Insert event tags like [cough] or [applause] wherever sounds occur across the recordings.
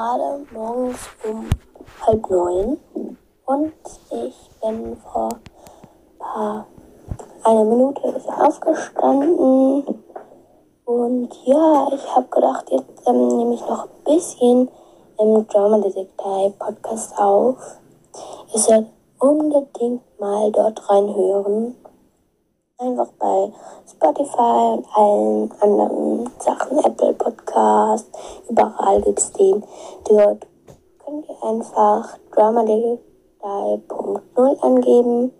gerade morgens um halb neun und ich bin vor paar, einer Minute aufgestanden. Und ja, ich habe gedacht, jetzt ähm, nehme ich noch ein bisschen im Drama Detective Podcast auf. Ihr sollt unbedingt mal dort reinhören. Einfach bei Spotify und allen anderen Sachen, Apple Podcast, überall gibt es den. Dort könnt ihr einfach dramadetective.0 angeben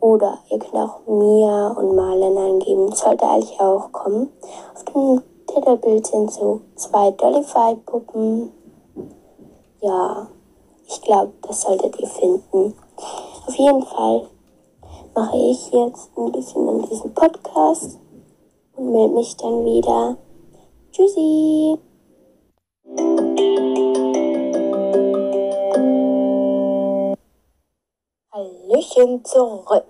oder ihr könnt auch Mia und Marlen eingeben. Sollte eigentlich auch kommen. Auf dem Titelbild sind so zwei Dollify-Puppen. Ja, ich glaube, das solltet ihr finden. Auf jeden Fall mache ich jetzt ein bisschen an diesem Podcast und melde mich dann wieder. Tschüssi! Hallöchen zurück.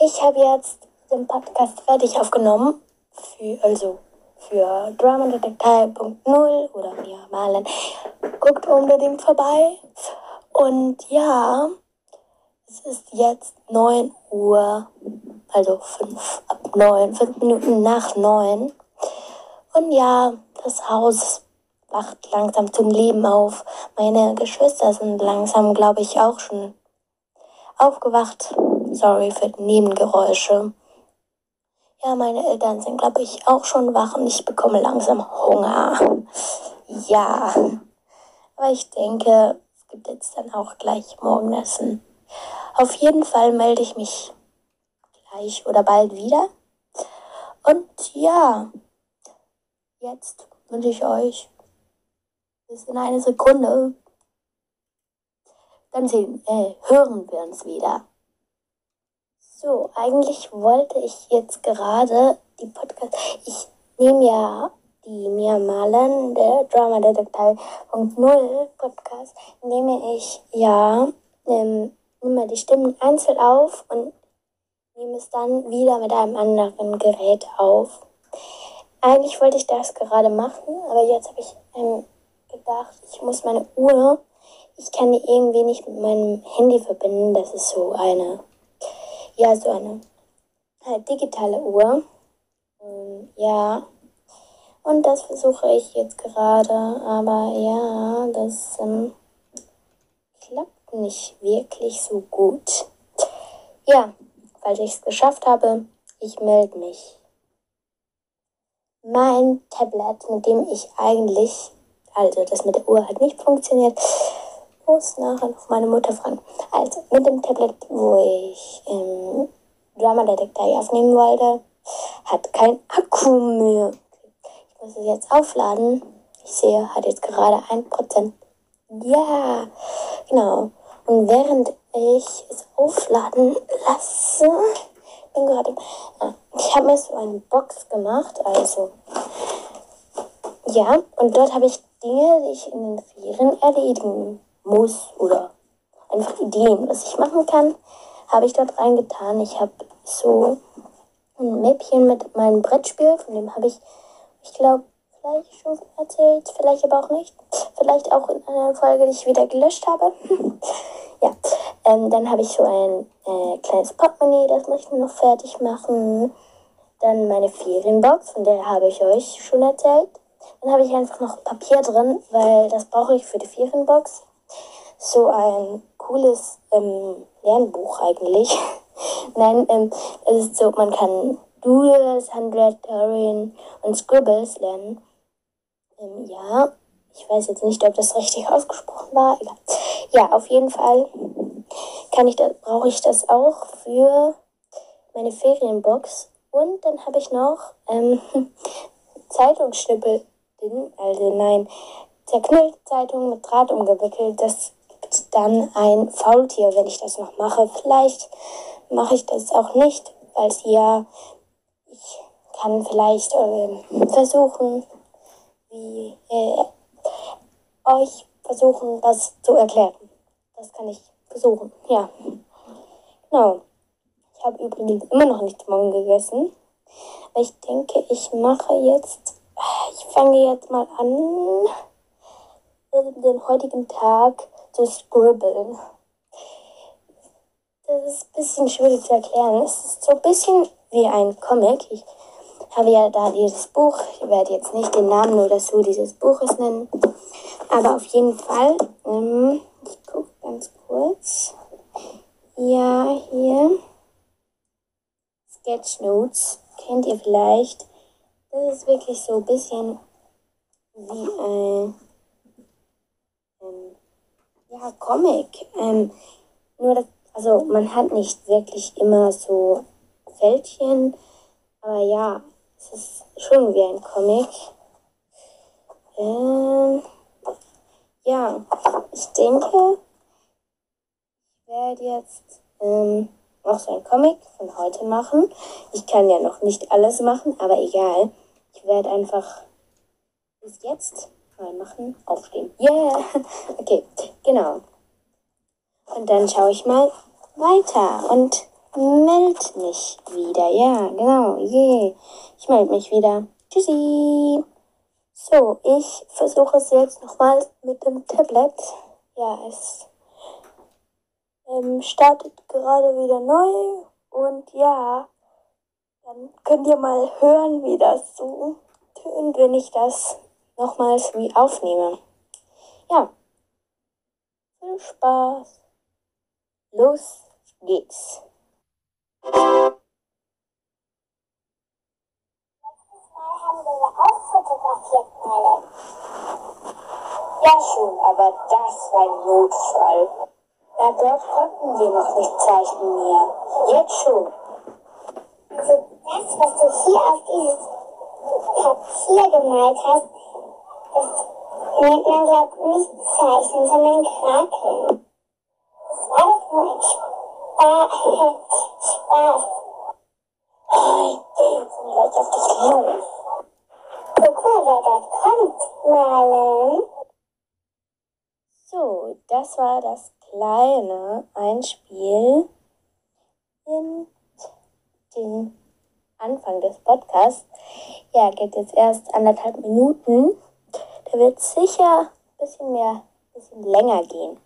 Ich habe jetzt den Podcast fertig aufgenommen, für, also für DramaDetective.0 oder mir malen. Guckt unbedingt vorbei. Und ja, es ist jetzt 9 Uhr, also 5 ab 9, 5 Minuten nach 9. Und ja, das Haus wacht langsam zum Leben auf. Meine Geschwister sind langsam, glaube ich, auch schon aufgewacht. Sorry für die Nebengeräusche. Ja, meine Eltern sind, glaube ich, auch schon wach und ich bekomme langsam Hunger. Ja, aber ich denke, es gibt jetzt dann auch gleich Morgenessen. Auf jeden Fall melde ich mich gleich oder bald wieder. Und ja, jetzt wünsche ich euch bis in eine Sekunde. Dann sehen, äh, hören wir uns wieder. So, eigentlich wollte ich jetzt gerade die Podcast. Ich nehme ja die Mia Malen, der Drama Detektiv.0 Podcast, nehme ich ja ähm, nehme die Stimmen einzeln auf und nehme es dann wieder mit einem anderen Gerät auf. Eigentlich wollte ich das gerade machen, aber jetzt habe ich ähm, gedacht, ich muss meine Uhr, ich kann die irgendwie nicht mit meinem Handy verbinden. Das ist so eine, ja, so eine halt digitale Uhr. Ähm, ja, und das versuche ich jetzt gerade, aber ja, das ähm, klappt nicht wirklich so gut. Ja, falls ich es geschafft habe, ich melde mich. Mein Tablet, mit dem ich eigentlich, also das mit der Uhr hat nicht funktioniert, muss nachher noch meine Mutter fragen. Also mit dem Tablet, wo ich ähm, Drama Detector aufnehmen wollte, hat kein Akku mehr. Ich muss es jetzt aufladen. Ich sehe, hat jetzt gerade 1%. Ja, genau. Und während ich es aufladen lasse, gerade, ja, ich habe mir so eine Box gemacht, also ja, und dort habe ich Dinge, die ich in den Ferien erledigen muss oder einfach Ideen, was ich machen kann, habe ich dort reingetan. Ich habe so ein Mäppchen mit meinem Brettspiel, von dem habe ich, ich glaube, vielleicht schon erzählt, vielleicht aber auch nicht. Vielleicht auch in einer Folge, die ich wieder gelöscht habe. [laughs] ja, ähm, dann habe ich so ein äh, kleines Portemonnaie, das muss ich noch fertig machen. Dann meine Ferienbox, von der habe ich euch schon erzählt. Dann habe ich einfach noch Papier drin, weil das brauche ich für die Ferienbox. So ein cooles ähm, Lernbuch eigentlich. [laughs] Nein, ähm, es ist so, man kann Doodles, Handlettering und Scribbles lernen. Ähm, ja, ich weiß jetzt nicht, ob das richtig ausgesprochen war. Egal. Ja, auf jeden Fall kann ich das, brauche ich das auch für meine Ferienbox. Und dann habe ich noch ähm, [laughs] Zeitungsschnippel, also nein, zerknüllte Zeitung mit Draht umgewickelt. Das gibt dann ein Faultier, wenn ich das noch mache. Vielleicht mache ich das auch nicht, weil ja, ich kann vielleicht äh, versuchen, wie äh, euch versuchen, das zu erklären. Das kann ich versuchen, ja. Genau. Ich habe übrigens immer noch nichts morgen gegessen. Ich denke, ich mache jetzt, ich fange jetzt mal an den heutigen Tag zu scribbeln. Das ist ein bisschen schwierig zu erklären. Es ist so ein bisschen wie ein Comic. Ich habe ja da dieses Buch. Ich werde jetzt nicht den Namen oder so dieses Buches nennen. Aber auf jeden Fall, ähm, ich gucke ganz kurz. Ja, hier. Sketchnotes kennt ihr vielleicht. Das ist wirklich so ein bisschen wie ein ähm, ja, Comic. Ähm, nur, das, also man hat nicht wirklich immer so Fältchen, aber ja, es ist schon wie ein Comic. Ähm, ja, ich denke, ich werde jetzt ähm, noch so ein Comic von heute machen. Ich kann ja noch nicht alles machen, aber egal. Ich werde einfach bis jetzt mal machen, aufstehen. Yeah! [laughs] Okay, genau. Und dann schaue ich mal weiter und melde mich wieder. Ja, genau. Yeah. Ich melde mich wieder. Tschüssi! So, ich versuche es jetzt nochmal mit dem Tablet. Ja, es ähm, startet gerade wieder neu und ja, dann könnt ihr mal hören, wie das so tönt, wenn ich das nochmals wie aufnehme. Ja, viel Spaß. Los geht's. Ja schon, aber das war ein Notfall. Na, dort konnten wir noch nicht zeichnen mehr. Jetzt schon. Also das, was du hier auf dieses Papier gemalt hast, das nennt man, glaubt nicht Zeichnen, sondern Krakeln. Das war doch nur ein Spaß. [laughs] So, das war das kleine Einspiel in den Anfang des Podcasts. Ja, geht jetzt erst anderthalb Minuten. Der wird sicher ein bisschen mehr, ein bisschen länger gehen.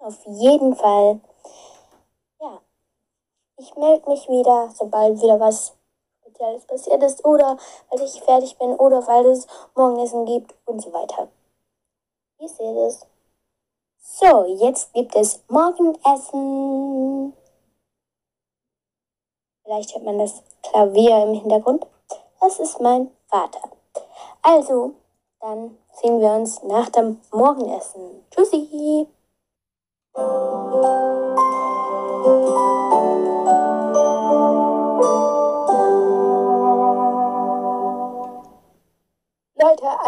Auf jeden Fall. Ich melde mich wieder, sobald wieder was Spezielles passiert ist oder weil ich fertig bin oder weil es Morgenessen gibt und so weiter. Ihr seht es. So, jetzt gibt es Morgenessen. Vielleicht hört man das Klavier im Hintergrund. Das ist mein Vater. Also, dann sehen wir uns nach dem Morgenessen. Tschüssi!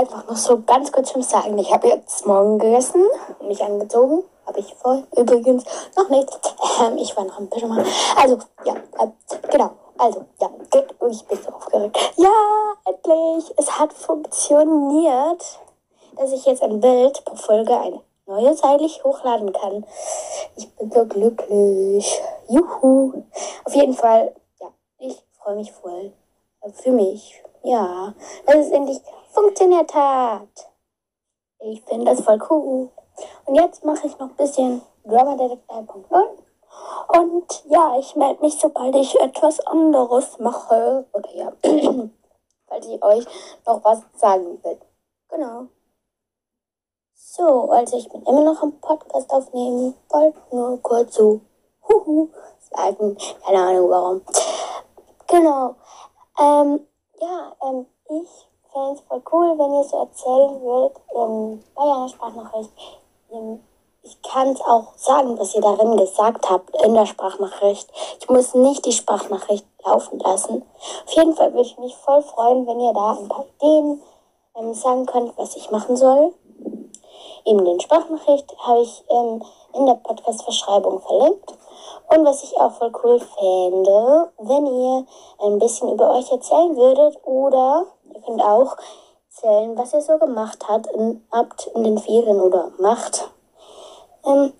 Einfach noch so ganz kurz zum Sagen. Ich habe jetzt morgen gegessen, mich angezogen. Habe ich voll übrigens noch nicht. Ähm, ich war noch ein bisschen mal. Also, ja, äh, genau. Also, ja, ich bin so aufgeregt. Ja, endlich! Es hat funktioniert, dass ich jetzt ein Bild pro Folge ein neues seitlich hochladen kann. Ich bin so glücklich. Juhu! Auf jeden Fall, ja, ich freue mich voll. Für mich. Ja, dass es endlich funktioniert hat. Ich finde das voll cool. Und jetzt mache ich noch ein bisschen Drama Detective 1.0. Und ja, ich melde mich, sobald ich etwas anderes mache. Oder ja, [clears throat] falls ich euch noch was sagen will. Genau. So, also ich bin immer noch am Podcast aufnehmen. Wollte nur kurz so huhu sagen. Keine Ahnung warum. Genau. Ähm, ja, ähm, ich fände es voll cool, wenn ihr so erzählen würdet, ähm, bei einer Sprachnachricht. Ähm, ich kann es auch sagen, was ihr darin gesagt habt in der Sprachnachricht. Ich muss nicht die Sprachnachricht laufen lassen. Auf jeden Fall würde ich mich voll freuen, wenn ihr da ein paar Ideen ähm, sagen könnt, was ich machen soll. Eben den Sprachnachricht habe ich ähm, in der Podcast-Verschreibung verlinkt. Und was ich auch voll cool fände, wenn ihr ein bisschen über euch erzählen würdet oder könnt auch erzählen, was ihr so gemacht habt in, habt in den Ferien oder macht. Ähm,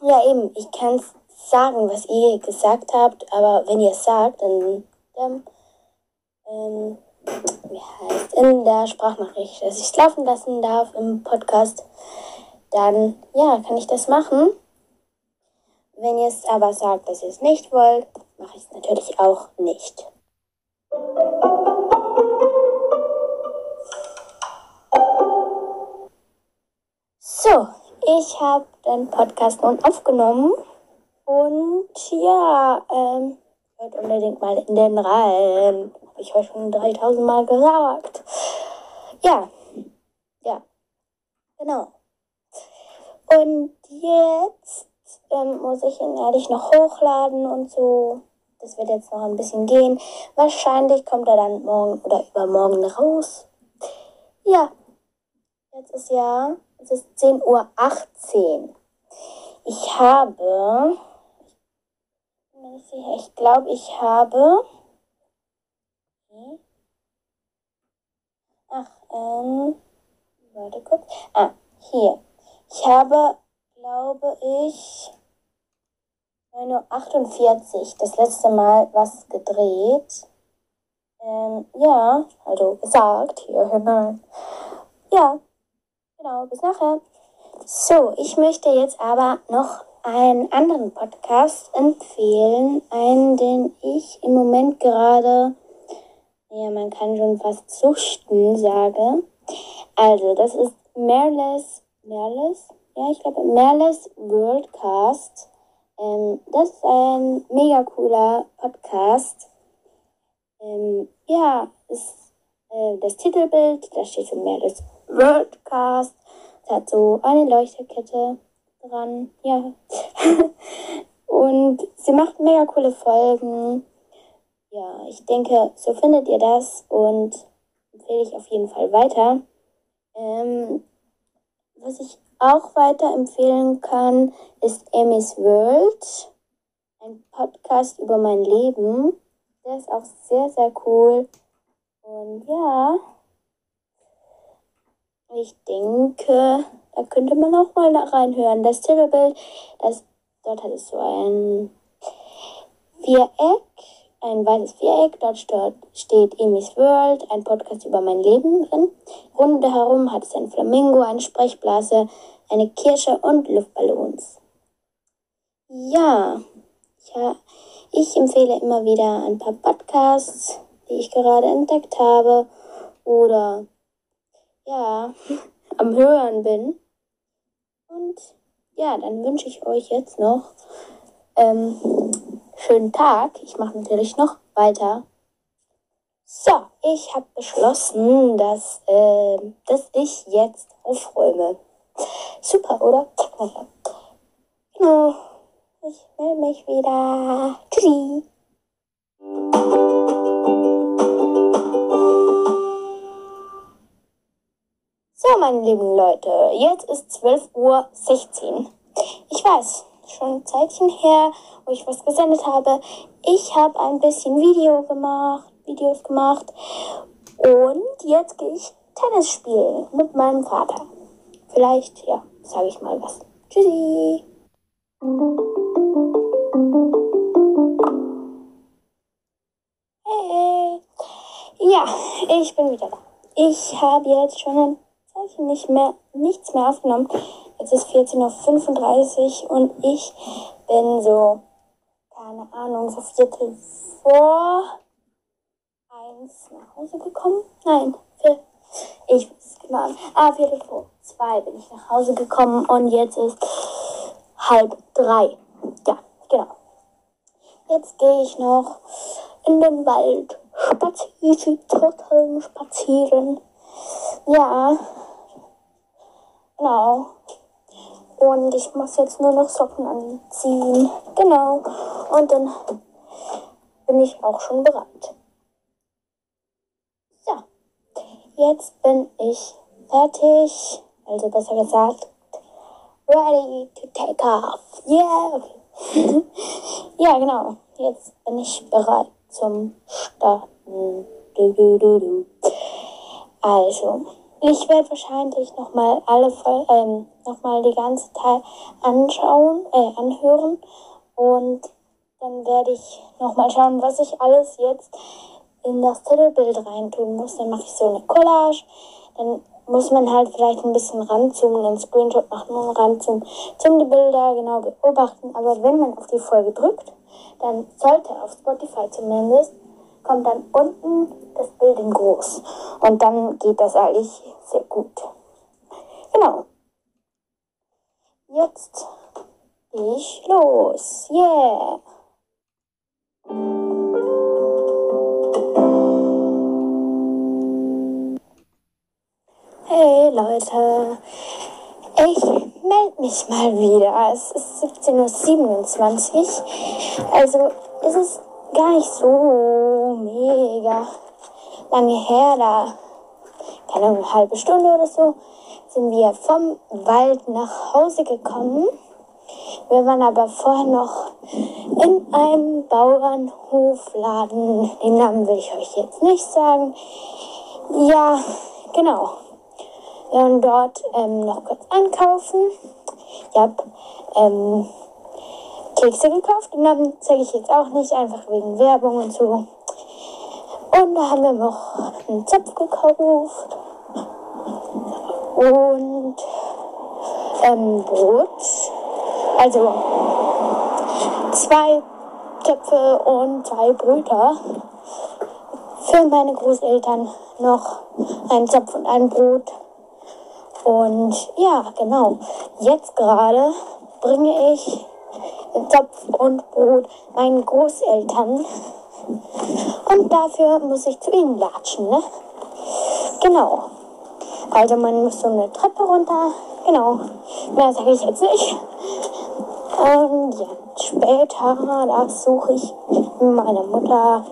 ja, eben, ich kann sagen, was ihr gesagt habt, aber wenn ihr es sagt, dann, dann ähm, wie heißt, in der Sprachnachricht, dass ich es laufen lassen darf im Podcast, dann ja, kann ich das machen. Wenn ihr es aber sagt, dass ihr es nicht wollt, mache ich es natürlich auch nicht. So, ich habe den Podcast nun aufgenommen und ja, ähm, hört unbedingt mal in den rein. Habe ich euch schon 3000 Mal gesagt. Ja, ja, genau. Und jetzt ähm, muss ich ihn ehrlich noch hochladen und so. Das wird jetzt noch ein bisschen gehen. Wahrscheinlich kommt er dann morgen oder übermorgen raus. Ja, jetzt ist ja, es ist 10.18 Uhr. Ich habe, ich glaube, ich habe, ach, ähm, warte kurz, ah, hier. Ich habe, glaube ich, 9.48 Uhr das letzte Mal was gedreht. Ähm, ja, also gesagt, hier hinein. Ja, genau, bis nachher. So, ich möchte jetzt aber noch einen anderen Podcast empfehlen. Einen, den ich im Moment gerade, ja, man kann schon fast zuchten, sage. Also, das ist Merles Merles, ja, ich glaube Merles Worldcast. Ähm, das ist ein mega cooler Podcast. Ähm, ja, ist äh, das Titelbild, da steht so Merles Worldcast. Es hat so eine Leuchterkette dran, ja. [laughs] Und sie macht mega coole Folgen. Ja, ich denke, so findet ihr das und empfehle ich auf jeden Fall weiter. Ähm, was ich auch weiterempfehlen kann, ist Amy's World, ein Podcast über mein Leben. Der ist auch sehr, sehr cool. Und ja, ich denke, da könnte man auch mal reinhören. Das Titelbild, das, dort hat es so ein Viereck ein weißes Viereck. Dort steht Amy's World, ein Podcast über mein Leben drin. Rundherum hat es ein Flamingo, eine Sprechblase, eine Kirsche und Luftballons. Ja, ja, ich empfehle immer wieder ein paar Podcasts, die ich gerade entdeckt habe oder ja, am Hören bin. Und ja, dann wünsche ich euch jetzt noch ähm, schönen Tag. Ich mache natürlich noch weiter. So, ich habe beschlossen, dass, äh, dass ich jetzt aufräume. Super, oder? Genau. Ich melde mich wieder. Tschüssi. So, meine lieben Leute, jetzt ist 12.16 Uhr. Ich weiß, schon ein Zeitchen her, wo ich was gesendet habe. Ich habe ein bisschen Video gemacht, Videos gemacht und jetzt gehe ich Tennis spielen mit meinem Vater. Vielleicht, ja, sage ich mal was. Tschüssi. Hey. Ja, ich bin wieder da. Ich habe jetzt schon ein Zeichen nicht mehr, nichts mehr aufgenommen. Jetzt ist 14.35 Uhr und ich bin so, keine Ahnung, so Viertel vor eins nach Hause gekommen. Nein, vier, ich weiß genau. Ah, Viertel vor zwei bin ich nach Hause gekommen und jetzt ist halb drei. Ja, genau. Jetzt gehe ich noch in den Wald spazieren, spazieren. Ja, genau. Und ich muss jetzt nur noch Socken anziehen. Genau. Und dann bin ich auch schon bereit. So. Jetzt bin ich fertig. Also besser gesagt, ready to take off. Yeah. [laughs] ja, genau. Jetzt bin ich bereit zum Starten. Du, du, du. Also. Ich werde wahrscheinlich nochmal alle ähm, nochmal die ganze Teil anschauen, äh, anhören und dann werde ich nochmal schauen, was ich alles jetzt in das Titelbild reintun muss, dann mache ich so eine Collage. Dann muss man halt vielleicht ein bisschen ranzoomen, einen Screenshot machen und ranzoomen, zum die Bilder genau beobachten. Aber wenn man auf die Folge drückt, dann sollte auf Spotify zumindest, kommt dann unten das Bild in groß. Und dann geht das eigentlich sehr gut. Genau. Jetzt gehe ich los. Yeah! Hey Leute, ich melde mich mal wieder. Es ist 17.27 Uhr. Also es ist gar nicht so mega lange her. Da, keine eine halbe Stunde oder so, sind wir vom Wald nach Hause gekommen. Wir waren aber vorher noch in einem Bauernhofladen. Den Namen will ich euch jetzt nicht sagen. Ja, genau. Wir waren dort ähm, noch kurz einkaufen. Habe ähm, Kekse gekauft und dann zeige ich jetzt auch nicht, einfach wegen Werbung und so. Und da haben wir noch einen Zopf gekauft und ähm, Brot. Also zwei Töpfe und zwei Bröter. Für meine Großeltern noch ein Zopf und ein Brot. Und ja, genau. Jetzt gerade bringe ich Topf und Brot meinen Großeltern. Und dafür muss ich zu ihnen latschen, ne? Genau. Also man muss so eine Treppe runter. Genau. Mehr sage ich jetzt nicht. Und ja, später, da suche ich meiner Mutter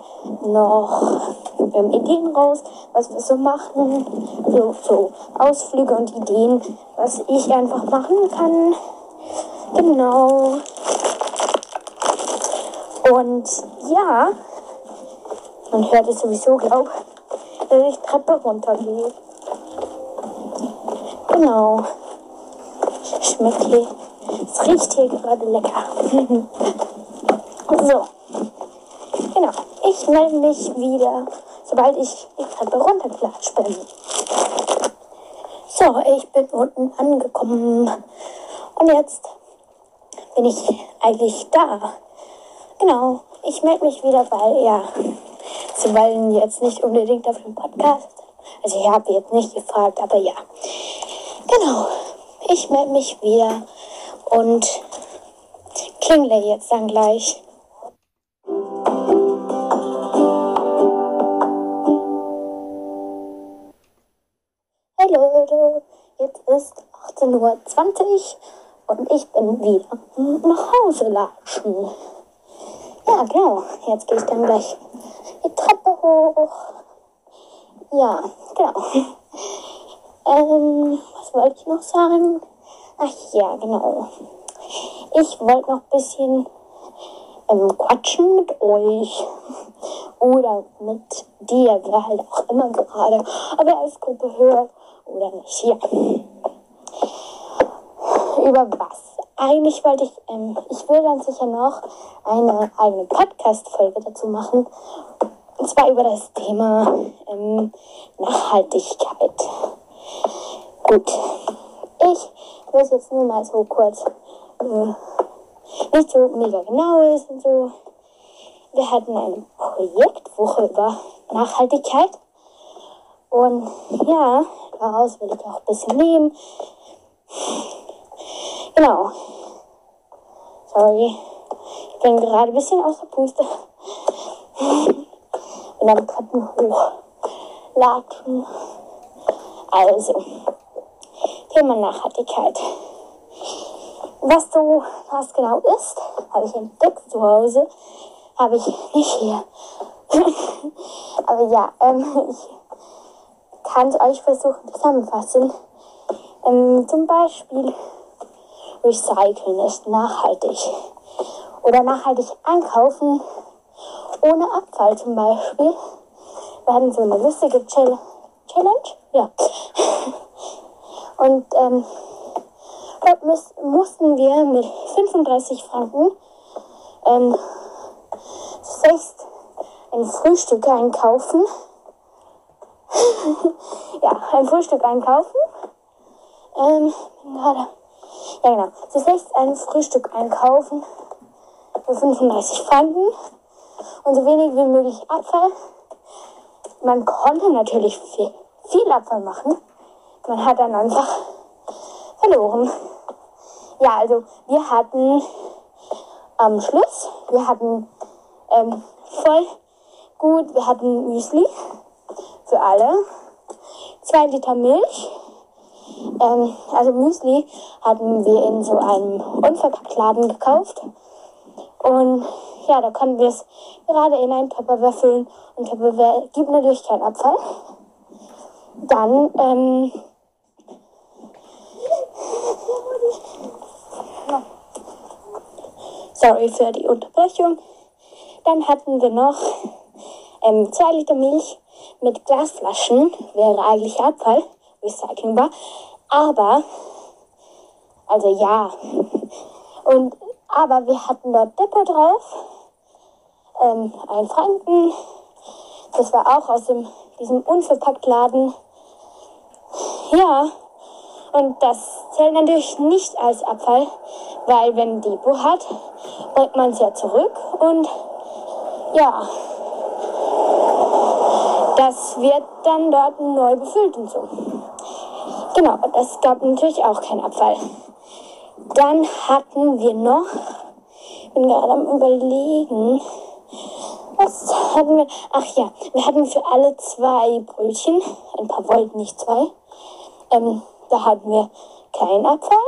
noch Ideen raus, was wir so machen. So, so Ausflüge und Ideen, was ich einfach machen kann. Genau. Und ja, man hört es sowieso, glaube dass ich Treppe runtergehe. Genau. Schmeckt hier. Es riecht hier gerade lecker. [laughs] so. Genau. Ich melde mich wieder, sobald ich die Treppe runterklatscht bin. So, ich bin unten angekommen. Und jetzt bin ich eigentlich da. Genau. Ich melde mich wieder, weil, ja, sie wollen jetzt nicht unbedingt auf dem Podcast. Also ich habe jetzt nicht gefragt, aber ja. Genau. Ich melde mich wieder und klingle jetzt dann gleich. Hey Leute, jetzt ist 18.20 Uhr und ich bin wieder nach Hause latschen. Ja, genau. Jetzt gehe ich dann gleich die Treppe hoch. Ja, genau. ähm, was wollte ich noch sagen? Ach ja, genau. Ich wollte noch ein bisschen ähm, quatschen mit euch. Oder mit dir, wer halt auch immer gerade, ob er als Gruppe hört oder nicht. Ja. Über was? Eigentlich wollte ich, ähm, ich will dann sicher noch eine eigene Podcast-Folge dazu machen. Und zwar über das Thema ähm, Nachhaltigkeit. Gut. Ich will es jetzt nur mal so kurz, äh, nicht so mega genau ist und so. Wir hatten eine Projektwoche über Nachhaltigkeit. Und ja, daraus will ich auch ein bisschen nehmen. Genau. Sorry. Ich bin gerade ein bisschen aus der Puste. In einem Treppen hochlatschen. Also, Thema Nachhaltigkeit. Was so was genau ist, habe ich entdeckt zu Hause. Habe ich nicht hier. [laughs] Aber ja, ähm, ich kann es euch versuchen zusammenfassen. Ähm, zum Beispiel Recyceln ist nachhaltig. Oder nachhaltig einkaufen ohne Abfall zum Beispiel. Wir hatten so eine lustige Challenge. Ja. [laughs] Und ähm, dort müß, mussten wir mit 35 Franken ähm, sechs ein Frühstück einkaufen. [laughs] ja, ein Frühstück einkaufen. Ähm, gerade. Ja, genau. Zunächst ein Frühstück einkaufen für 35 Franken und so wenig wie möglich Abfall. Man konnte natürlich viel, viel Abfall machen. Man hat dann einfach verloren. Ja, also wir hatten am Schluss, wir hatten ähm, voll gut, wir hatten Müsli für alle, zwei Liter Milch. Ähm, also Müsli hatten wir in so einem Unverpacktladen gekauft. Und ja, da konnten wir es gerade in einen Tupperware füllen. Und Tupperware gibt natürlich keinen Abfall. Dann, ähm, sorry für die Unterbrechung. Dann hatten wir noch ähm, zwei Liter Milch mit Glasflaschen. Wäre eigentlich Abfall, recyclingbar. Aber, also ja. Und aber wir hatten dort Depot drauf. Ähm, ein Franken. Das war auch aus dem, diesem Unverpacktladen. Ja. Und das zählt natürlich nicht als Abfall, weil wenn Depot hat, bringt man es ja zurück und ja, das wird dann dort neu befüllt und so. Genau, das gab natürlich auch keinen Abfall. Dann hatten wir noch, ich bin gerade am überlegen, was hatten wir? Ach ja, wir hatten für alle zwei Brötchen, ein paar wollten nicht zwei. Ähm, da hatten wir keinen Abfall.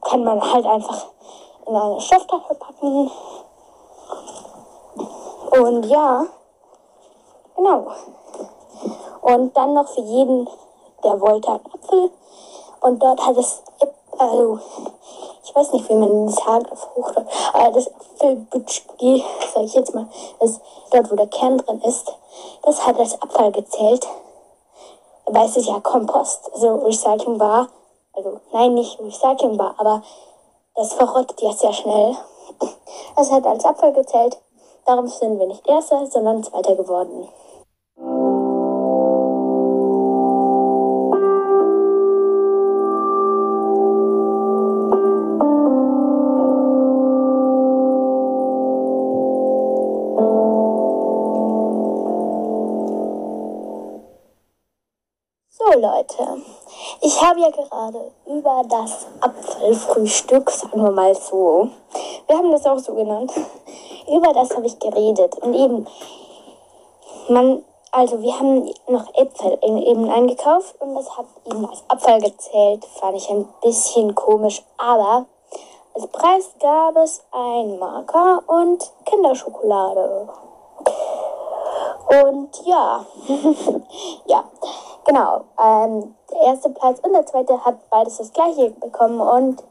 Kann man halt einfach in eine Stofftasche packen. Und ja, genau. Und dann noch für jeden, der wollte, einen Apfel. Und dort hat es also ich weiß nicht, wie man das sagt auf aber das Apfelbutschki, sage ich jetzt mal, das dort, wo der Kern drin ist, das hat als Abfall gezählt. Weil es ist ja Kompost, also recyclingbar. Also nein, nicht recyclingbar, aber das verrottet ja sehr schnell. Das hat als Abfall gezählt. Darum sind wir nicht Erster, sondern Zweiter geworden. Leute, ich habe ja gerade über das Apfelfrühstück, sagen wir mal so, wir haben das auch so genannt, [laughs] über das habe ich geredet. Und eben, man, also wir haben noch Äpfel eben eingekauft und das hat eben als Abfall gezählt, fand ich ein bisschen komisch, aber als Preis gab es ein Marker und Kinderschokolade. Und ja, [laughs] ja, Genau, ähm, der erste Platz und der zweite hat beides das gleiche bekommen und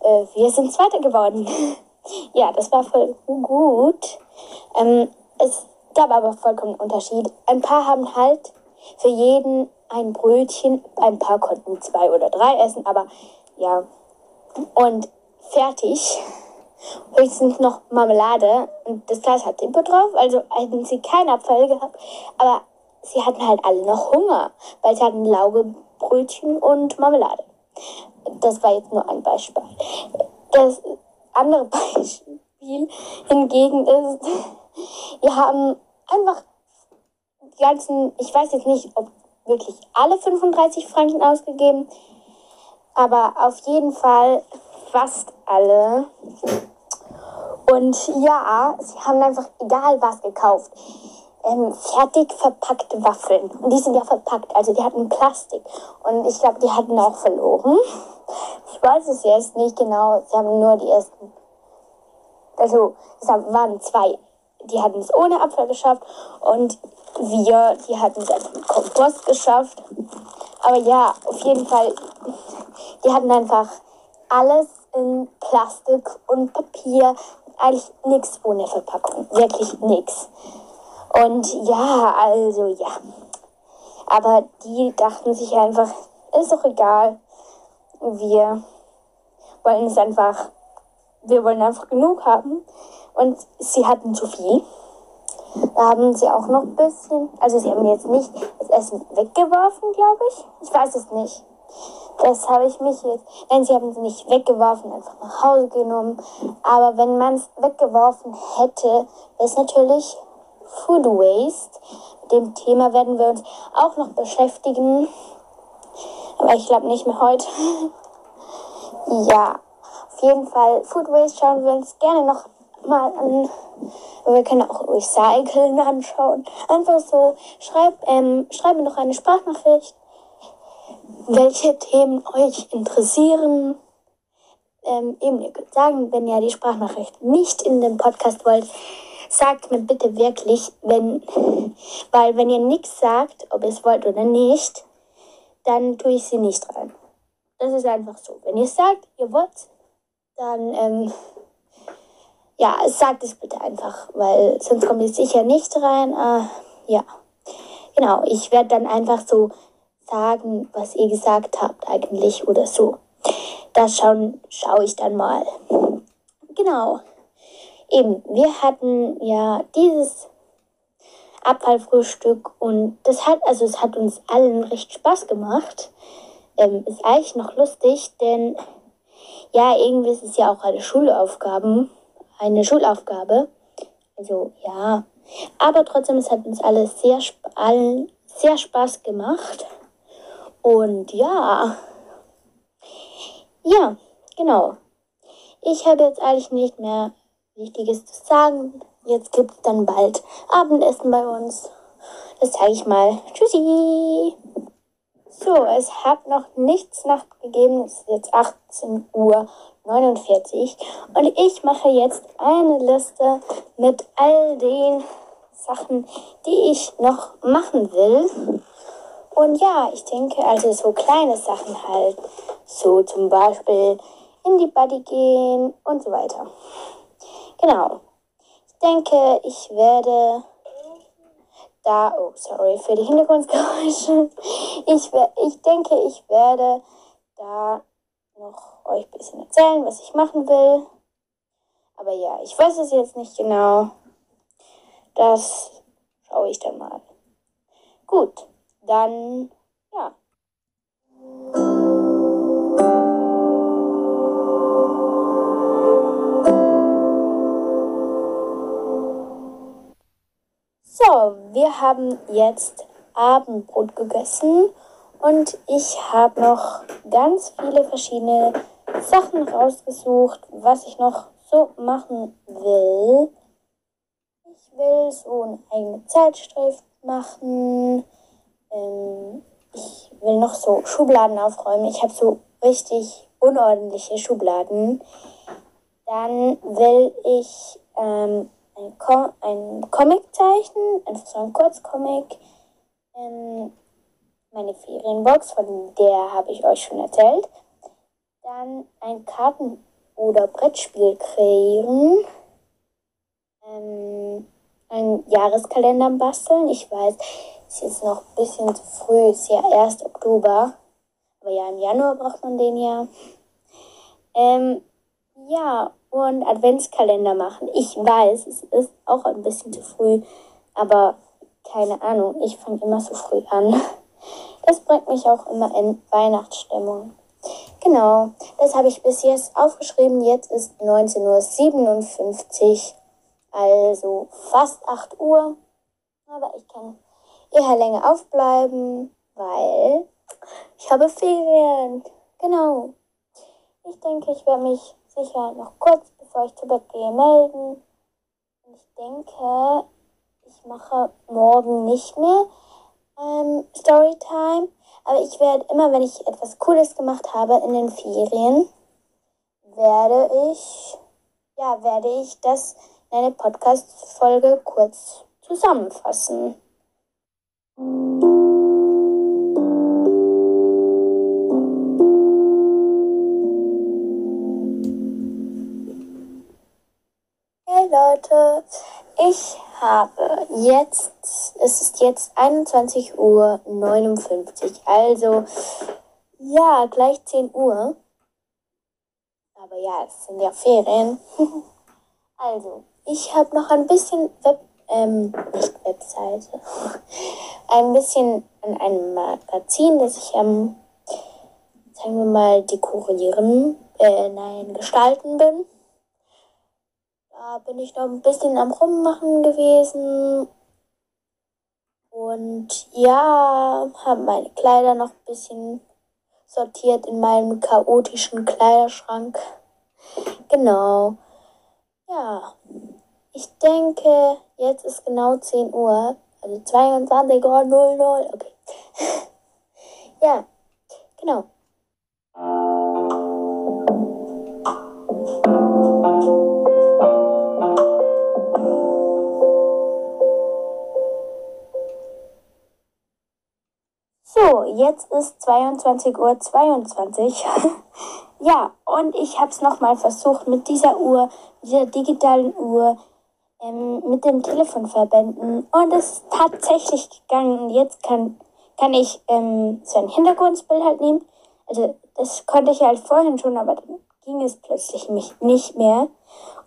äh, wir sind Zweiter geworden. [laughs] ja, das war voll gut. Ähm, es gab aber vollkommen Unterschied. Ein paar haben halt für jeden ein Brötchen, ein paar konnten zwei oder drei essen, aber ja. Und fertig. [laughs] Höchstens noch Marmelade und das Glas hat Tempo drauf, also hätten sie keinen Abfall gehabt. Aber sie hatten halt alle noch Hunger, weil sie hatten Laugebrötchen und Marmelade. Das war jetzt nur ein Beispiel. Das andere [laughs] Beispiel hingegen ist, wir haben einfach die ganzen, ich weiß jetzt nicht, ob wirklich alle 35 Franken ausgegeben, aber auf jeden Fall fast alle. Und ja, sie haben einfach egal was gekauft ähm, fertig verpackte Waffeln. Und die sind ja verpackt, also die hatten Plastik. Und ich glaube, die hatten auch verloren. Ich weiß es jetzt nicht genau. Sie haben nur die ersten. Also, es waren zwei. Die hatten es ohne Abfall geschafft. Und wir, die hatten es als Kompost geschafft. Aber ja, auf jeden Fall, die hatten einfach alles in Plastik und Papier. Eigentlich nichts ohne Verpackung. Wirklich nichts. Und ja, also ja. Aber die dachten sich einfach, ist doch egal. Wir wollen es einfach, wir wollen einfach genug haben. Und sie hatten zu viel. Da haben sie auch noch ein bisschen, also sie haben jetzt nicht das Essen weggeworfen, glaube ich. Ich weiß es nicht. Das habe ich mich jetzt, nein, sie haben es nicht weggeworfen, einfach nach Hause genommen. Aber wenn man es weggeworfen hätte, wäre es natürlich Food Waste. Mit dem Thema werden wir uns auch noch beschäftigen. Aber ich glaube nicht mehr heute. [laughs] ja, auf jeden Fall Food Waste schauen wir uns gerne noch mal an. Wir können auch Recyceln anschauen. Einfach so, schreib, ähm, schreib mir noch eine Sprachnachricht, welche Themen euch interessieren. Ähm, eben, ihr könnt sagen, wenn ihr die Sprachnachricht nicht in dem Podcast wollt, sagt mir bitte wirklich, wenn, weil wenn ihr nichts sagt, ob ihr es wollt oder nicht, dann tue ich sie nicht rein. Das ist einfach so. Wenn ihr sagt, ihr wollt, dann ähm, ja, sagt es bitte einfach, weil sonst kommt es sicher nicht rein. Äh, ja, genau. Ich werde dann einfach so sagen, was ihr gesagt habt eigentlich oder so. Das schauen, schaue ich dann mal. Genau. Eben, wir hatten ja dieses Abfallfrühstück und das hat, also es hat uns allen recht Spaß gemacht. Ähm, ist eigentlich noch lustig, denn ja, irgendwie ist es ja auch eine Schulaufgabe, eine Schulaufgabe. Also ja, aber trotzdem, es hat uns alles sehr, allen sehr Spaß gemacht. Und ja, ja, genau. Ich habe jetzt eigentlich nicht mehr Wichtiges zu sagen. Jetzt gibt es dann bald Abendessen bei uns. Das zeige ich mal. Tschüssi! So, es hat noch nichts Nacht gegeben. Es ist jetzt 18 Uhr 49 und ich mache jetzt eine Liste mit all den Sachen, die ich noch machen will. Und ja, ich denke, also so kleine Sachen halt, so zum Beispiel in die Buddy gehen und so weiter. Genau. Ich denke, ich werde da, oh sorry für die Hintergrundgeräusche. Ich, ich denke, ich werde da noch euch ein bisschen erzählen, was ich machen will. Aber ja, ich weiß es jetzt nicht genau. Das schaue ich dann mal. Gut, dann ja. So, wir haben jetzt Abendbrot gegessen und ich habe noch ganz viele verschiedene Sachen rausgesucht, was ich noch so machen will. Ich will so eine eigene Zeitschrift machen. Ähm, ich will noch so Schubladen aufräumen. Ich habe so richtig unordentliche Schubladen. Dann will ich ähm, ein, Com ein Comic zeichnen, einfach so ein Kurzcomic. Ähm, meine Ferienbox, von der habe ich euch schon erzählt. Dann ein Karten- oder Brettspiel kreieren. Ähm, ein Jahreskalender basteln. Ich weiß, ist jetzt noch ein bisschen zu früh, ist ja erst Oktober. Aber ja, im Januar braucht man den ja. Ähm, ja, und Adventskalender machen. Ich weiß, es ist auch ein bisschen zu früh, aber keine Ahnung, ich fange immer so früh an. [laughs] Das bringt mich auch immer in Weihnachtsstimmung. Genau, das habe ich bis jetzt aufgeschrieben. Jetzt ist 19.57 Uhr, also fast 8 Uhr. Aber ich kann eher länger aufbleiben, weil ich habe Ferien. Genau. Ich denke, ich werde mich sicher noch kurz, bevor ich zu Bett gehe, melden. Und ich denke, ich mache morgen nicht mehr ähm, Storytime. Aber ich werde immer, wenn ich etwas Cooles gemacht habe in den Ferien, werde ich, ja, werde ich das in eine Podcast-Folge kurz zusammenfassen. Hey Leute, ich habe jetzt, es ist jetzt 21.59 Uhr, also ja, gleich 10 Uhr. Aber ja, es sind ja Ferien. [laughs] also, ich habe noch ein bisschen Web, ähm, nicht Webseite, [laughs] ein bisschen an einem Magazin, das ich am, ähm, sagen wir mal, dekorieren, äh, nein, gestalten bin. Da bin ich noch ein bisschen am Rummachen gewesen. Und ja, habe meine Kleider noch ein bisschen sortiert in meinem chaotischen Kleiderschrank. Genau. Ja, ich denke, jetzt ist genau 10 Uhr, also 22.00 Uhr. Okay. [laughs] ja, genau. So, jetzt ist 22.22 Uhr. 22. [laughs] ja, und ich habe es nochmal versucht mit dieser Uhr, dieser digitalen Uhr, ähm, mit dem Telefon verbinden. Und es ist tatsächlich gegangen. Jetzt kann, kann ich ähm, so ein Hintergrundbild halt nehmen. Also das konnte ich halt vorhin schon, aber dann ging es plötzlich nicht mehr.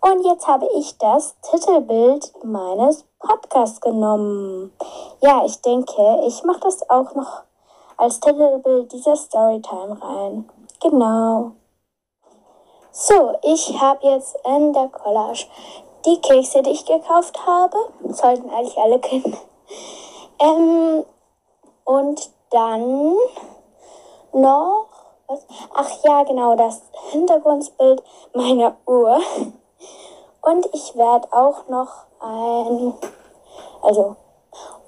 Und jetzt habe ich das Titelbild meines Podcasts genommen. Ja, ich denke, ich mache das auch noch als Titelbild dieser Storytime rein. Genau. So, ich habe jetzt in der Collage die Kekse, die ich gekauft habe. Sollten eigentlich alle kennen. [laughs] Ähm, und dann noch, was? Ach ja, genau, das Hintergrundbild meiner Uhr. [laughs] Und ich werde auch noch ein, also,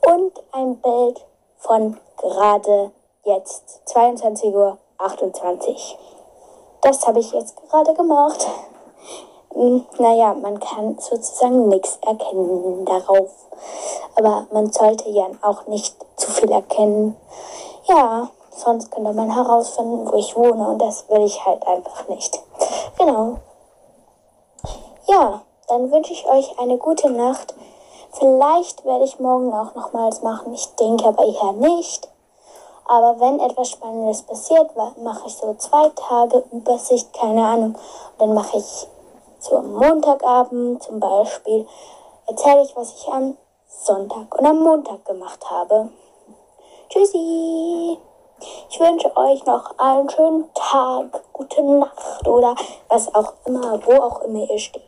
und ein Bild von gerade jetzt 22.28 Uhr. Das habe ich jetzt gerade gemacht. Hm, naja, man kann sozusagen nichts erkennen darauf. Aber man sollte ja auch nicht zu viel erkennen. Ja, sonst könnte man herausfinden, wo ich wohne und das will ich halt einfach nicht. Genau. Ja, dann wünsche ich euch eine gute Nacht. Vielleicht werde ich morgen auch nochmals machen. Ich denke aber eher nicht. Aber wenn etwas Spannendes passiert, mache ich so zwei Tage Übersicht, keine Ahnung. Und dann mache ich so am Montagabend zum Beispiel, erzähle ich, was ich am Sonntag und am Montag gemacht habe. Tschüssi! Ich wünsche euch noch einen schönen Tag, gute Nacht oder was auch immer, wo auch immer ihr steht.